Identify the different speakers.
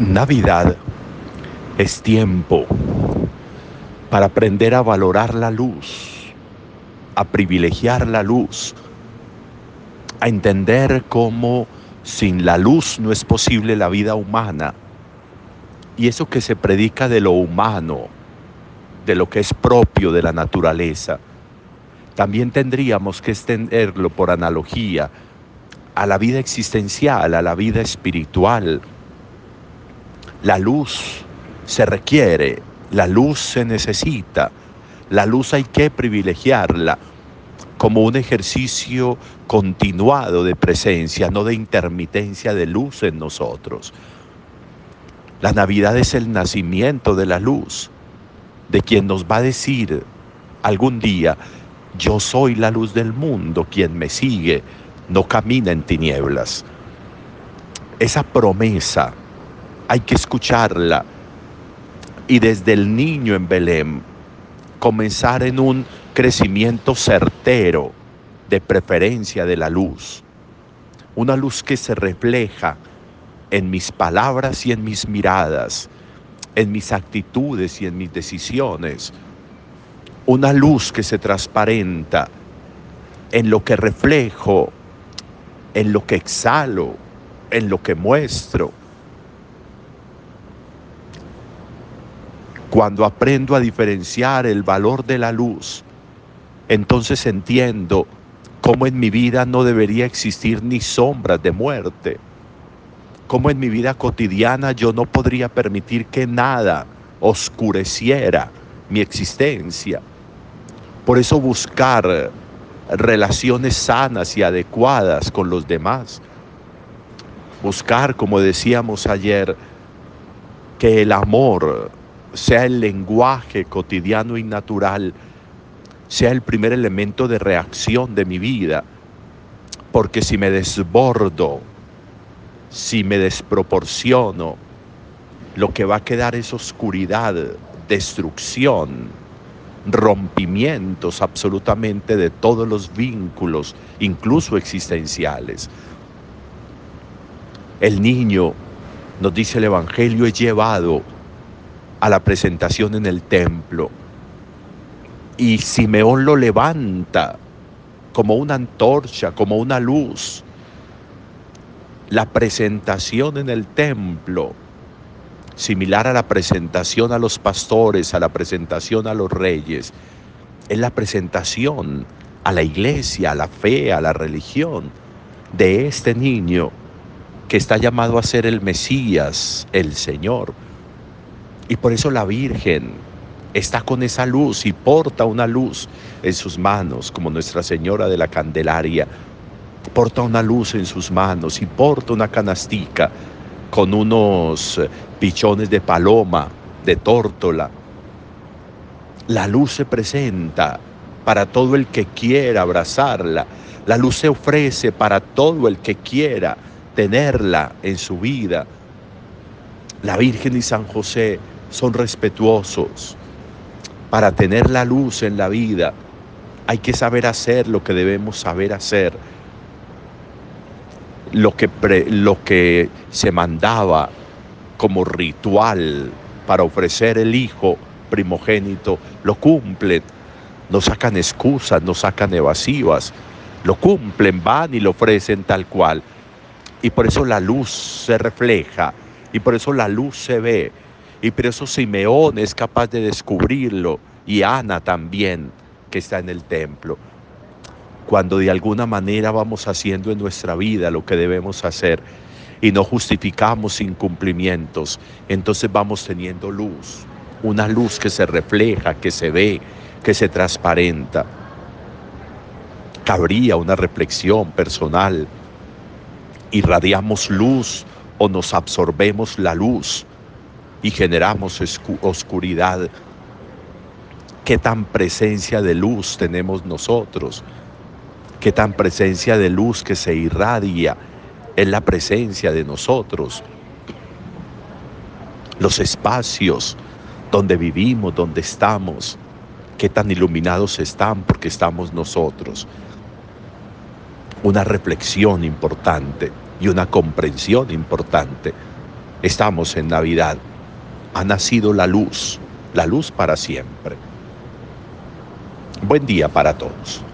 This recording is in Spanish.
Speaker 1: Navidad es tiempo para aprender a valorar la luz, a privilegiar la luz, a entender cómo sin la luz no es posible la vida humana. Y eso que se predica de lo humano, de lo que es propio de la naturaleza, también tendríamos que extenderlo por analogía a la vida existencial, a la vida espiritual, la luz se requiere, la luz se necesita, la luz hay que privilegiarla como un ejercicio continuado de presencia, no de intermitencia de luz en nosotros. La Navidad es el nacimiento de la luz, de quien nos va a decir algún día, yo soy la luz del mundo, quien me sigue no camina en tinieblas. Esa promesa hay que escucharla y desde el niño en Belén comenzar en un crecimiento certero de preferencia de la luz. Una luz que se refleja en mis palabras y en mis miradas, en mis actitudes y en mis decisiones. Una luz que se transparenta en lo que reflejo, en lo que exhalo, en lo que muestro Cuando aprendo a diferenciar el valor de la luz, entonces entiendo cómo en mi vida no debería existir ni sombras de muerte. Cómo en mi vida cotidiana yo no podría permitir que nada oscureciera mi existencia. Por eso buscar relaciones sanas y adecuadas con los demás. Buscar, como decíamos ayer, que el amor sea el lenguaje cotidiano y natural, sea el primer elemento de reacción de mi vida. Porque si me desbordo, si me desproporciono, lo que va a quedar es oscuridad, destrucción, rompimientos absolutamente de todos los vínculos, incluso existenciales. El niño, nos dice el Evangelio, es llevado a la presentación en el templo. Y Simeón lo levanta como una antorcha, como una luz. La presentación en el templo, similar a la presentación a los pastores, a la presentación a los reyes, es la presentación a la iglesia, a la fe, a la religión de este niño que está llamado a ser el Mesías, el Señor. Y por eso la Virgen está con esa luz y porta una luz en sus manos, como Nuestra Señora de la Candelaria. Porta una luz en sus manos y porta una canastica con unos eh, pichones de paloma, de tórtola. La luz se presenta para todo el que quiera abrazarla. La luz se ofrece para todo el que quiera tenerla en su vida. La Virgen y San José son respetuosos. Para tener la luz en la vida hay que saber hacer lo que debemos saber hacer. Lo que, lo que se mandaba como ritual para ofrecer el hijo primogénito, lo cumplen. No sacan excusas, no sacan evasivas. Lo cumplen, van y lo ofrecen tal cual. Y por eso la luz se refleja y por eso la luz se ve y por eso Simeón es capaz de descubrirlo y Ana también, que está en el templo. Cuando de alguna manera vamos haciendo en nuestra vida lo que debemos hacer y no justificamos incumplimientos, entonces vamos teniendo luz, una luz que se refleja, que se ve, que se transparenta. Cabría una reflexión personal. ¿Irradiamos luz o nos absorbemos la luz? Y generamos oscuridad. ¿Qué tan presencia de luz tenemos nosotros? ¿Qué tan presencia de luz que se irradia en la presencia de nosotros? Los espacios donde vivimos, donde estamos, qué tan iluminados están porque estamos nosotros. Una reflexión importante y una comprensión importante Estamos en Navidad. Ha nacido la luz, la luz para siempre. Buen día para todos.